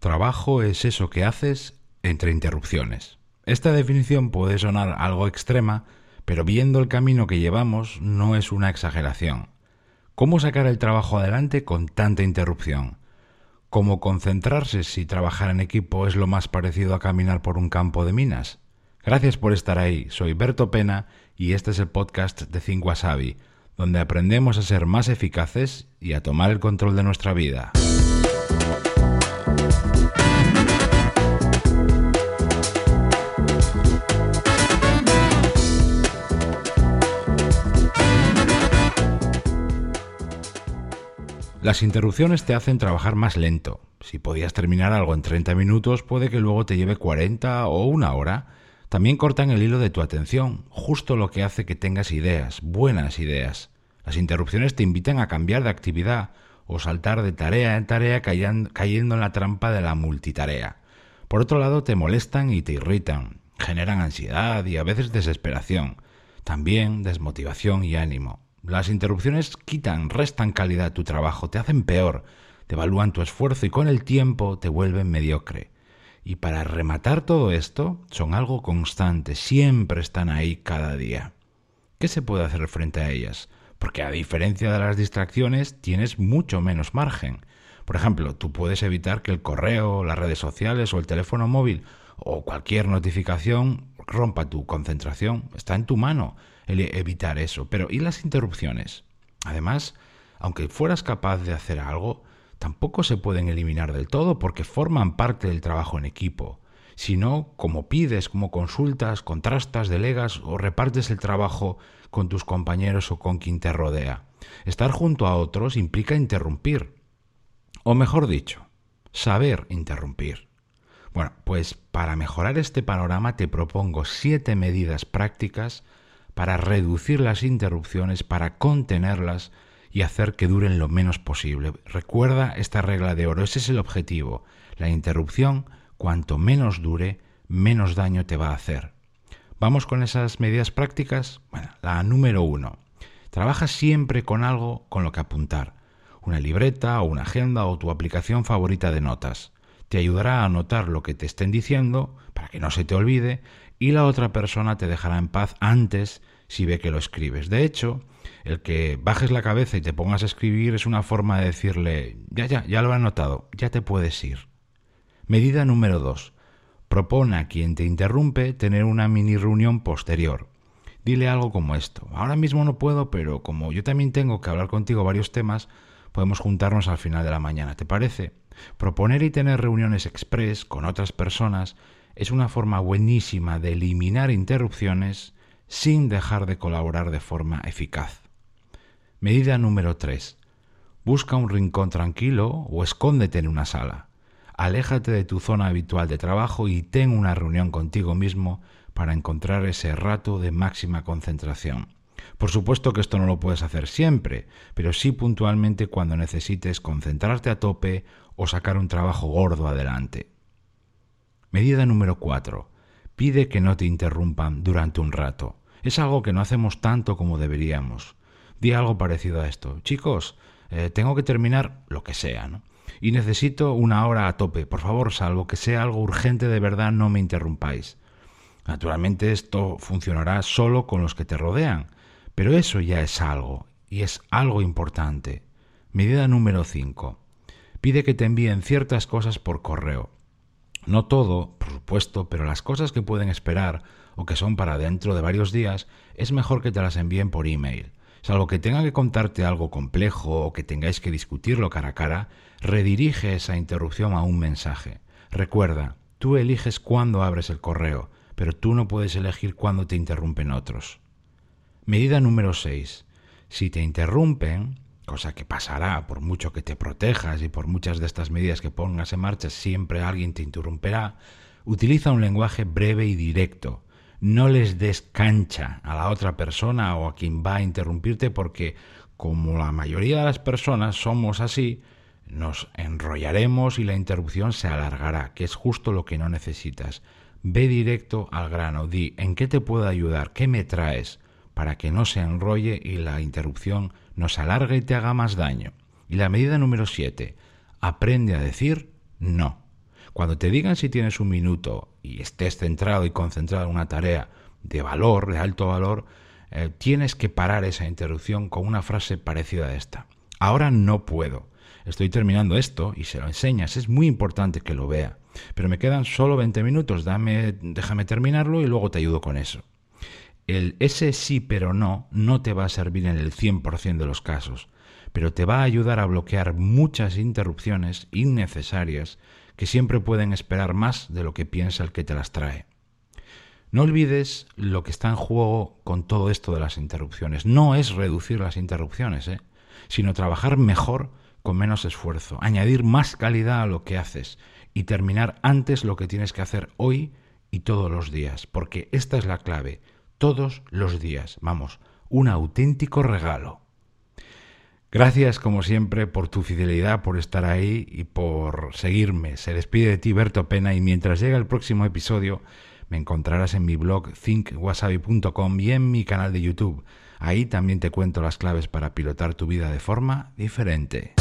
Trabajo es eso que haces entre interrupciones. Esta definición puede sonar algo extrema, pero viendo el camino que llevamos no es una exageración. ¿Cómo sacar el trabajo adelante con tanta interrupción? ¿Cómo concentrarse si trabajar en equipo es lo más parecido a caminar por un campo de minas? Gracias por estar ahí, soy Berto Pena y este es el podcast de Think Wasabi, donde aprendemos a ser más eficaces y a tomar el control de nuestra vida. Las interrupciones te hacen trabajar más lento. Si podías terminar algo en 30 minutos, puede que luego te lleve 40 o una hora. También cortan el hilo de tu atención, justo lo que hace que tengas ideas, buenas ideas. Las interrupciones te invitan a cambiar de actividad o saltar de tarea en tarea cayendo en la trampa de la multitarea. Por otro lado, te molestan y te irritan, generan ansiedad y a veces desesperación, también desmotivación y ánimo. Las interrupciones quitan, restan calidad a tu trabajo, te hacen peor, te evalúan tu esfuerzo y con el tiempo te vuelven mediocre. Y para rematar todo esto, son algo constante, siempre están ahí cada día. ¿Qué se puede hacer frente a ellas? Porque a diferencia de las distracciones, tienes mucho menos margen. Por ejemplo, tú puedes evitar que el correo, las redes sociales o el teléfono móvil o cualquier notificación rompa tu concentración. Está en tu mano evitar eso. Pero ¿y las interrupciones? Además, aunque fueras capaz de hacer algo, tampoco se pueden eliminar del todo porque forman parte del trabajo en equipo. Si no, como pides, como consultas, contrastas, delegas o repartes el trabajo con tus compañeros o con quien te rodea. Estar junto a otros implica interrumpir. O mejor dicho, saber interrumpir. Bueno, pues para mejorar este panorama te propongo siete medidas prácticas para reducir las interrupciones, para contenerlas y hacer que duren lo menos posible. Recuerda esta regla de oro, ese es el objetivo. La interrupción, cuanto menos dure, menos daño te va a hacer. ¿Vamos con esas medidas prácticas? Bueno, la número uno. Trabaja siempre con algo con lo que apuntar. Una libreta o una agenda o tu aplicación favorita de notas. Te ayudará a anotar lo que te estén diciendo para que no se te olvide y la otra persona te dejará en paz antes si ve que lo escribes. De hecho, el que bajes la cabeza y te pongas a escribir es una forma de decirle, ya, ya, ya lo he notado, ya te puedes ir. Medida número 2. Propone a quien te interrumpe tener una mini reunión posterior. Dile algo como esto. Ahora mismo no puedo, pero como yo también tengo que hablar contigo varios temas, podemos juntarnos al final de la mañana. ¿Te parece? Proponer y tener reuniones express con otras personas es una forma buenísima de eliminar interrupciones sin dejar de colaborar de forma eficaz. Medida número 3. Busca un rincón tranquilo o escóndete en una sala. Aléjate de tu zona habitual de trabajo y ten una reunión contigo mismo para encontrar ese rato de máxima concentración. Por supuesto que esto no lo puedes hacer siempre, pero sí puntualmente cuando necesites concentrarte a tope o sacar un trabajo gordo adelante. Medida número 4. Pide que no te interrumpan durante un rato. Es algo que no hacemos tanto como deberíamos. Di algo parecido a esto. Chicos, eh, tengo que terminar lo que sea, ¿no? Y necesito una hora a tope. Por favor, salvo que sea algo urgente de verdad, no me interrumpáis. Naturalmente esto funcionará solo con los que te rodean, pero eso ya es algo, y es algo importante. Medida número 5. Pide que te envíen ciertas cosas por correo. No todo, por supuesto, pero las cosas que pueden esperar o que son para dentro de varios días, es mejor que te las envíen por email. Salvo que tenga que contarte algo complejo o que tengáis que discutirlo cara a cara, redirige esa interrupción a un mensaje. Recuerda, tú eliges cuándo abres el correo, pero tú no puedes elegir cuándo te interrumpen otros. Medida número 6. Si te interrumpen, cosa que pasará por mucho que te protejas y por muchas de estas medidas que pongas en marcha, siempre alguien te interrumpirá, utiliza un lenguaje breve y directo. No les des cancha a la otra persona o a quien va a interrumpirte porque, como la mayoría de las personas somos así, nos enrollaremos y la interrupción se alargará, que es justo lo que no necesitas. Ve directo al grano, di en qué te puedo ayudar, qué me traes, para que no se enrolle y la interrupción nos alargue y te haga más daño. Y la medida número 7, aprende a decir no. Cuando te digan si tienes un minuto y estés centrado y concentrado en una tarea de valor, de alto valor, eh, tienes que parar esa interrupción con una frase parecida a esta. Ahora no puedo. Estoy terminando esto y se lo enseñas. Es muy importante que lo vea. Pero me quedan solo 20 minutos. Dame, déjame terminarlo y luego te ayudo con eso. El ese sí pero no no te va a servir en el 100% de los casos, pero te va a ayudar a bloquear muchas interrupciones innecesarias que siempre pueden esperar más de lo que piensa el que te las trae. No olvides lo que está en juego con todo esto de las interrupciones. No es reducir las interrupciones, ¿eh? sino trabajar mejor con menos esfuerzo, añadir más calidad a lo que haces y terminar antes lo que tienes que hacer hoy y todos los días, porque esta es la clave todos los días. Vamos, un auténtico regalo. Gracias como siempre por tu fidelidad, por estar ahí y por seguirme. Se despide de ti Berto Pena y mientras llega el próximo episodio me encontrarás en mi blog thinkwasabi.com y en mi canal de YouTube. Ahí también te cuento las claves para pilotar tu vida de forma diferente.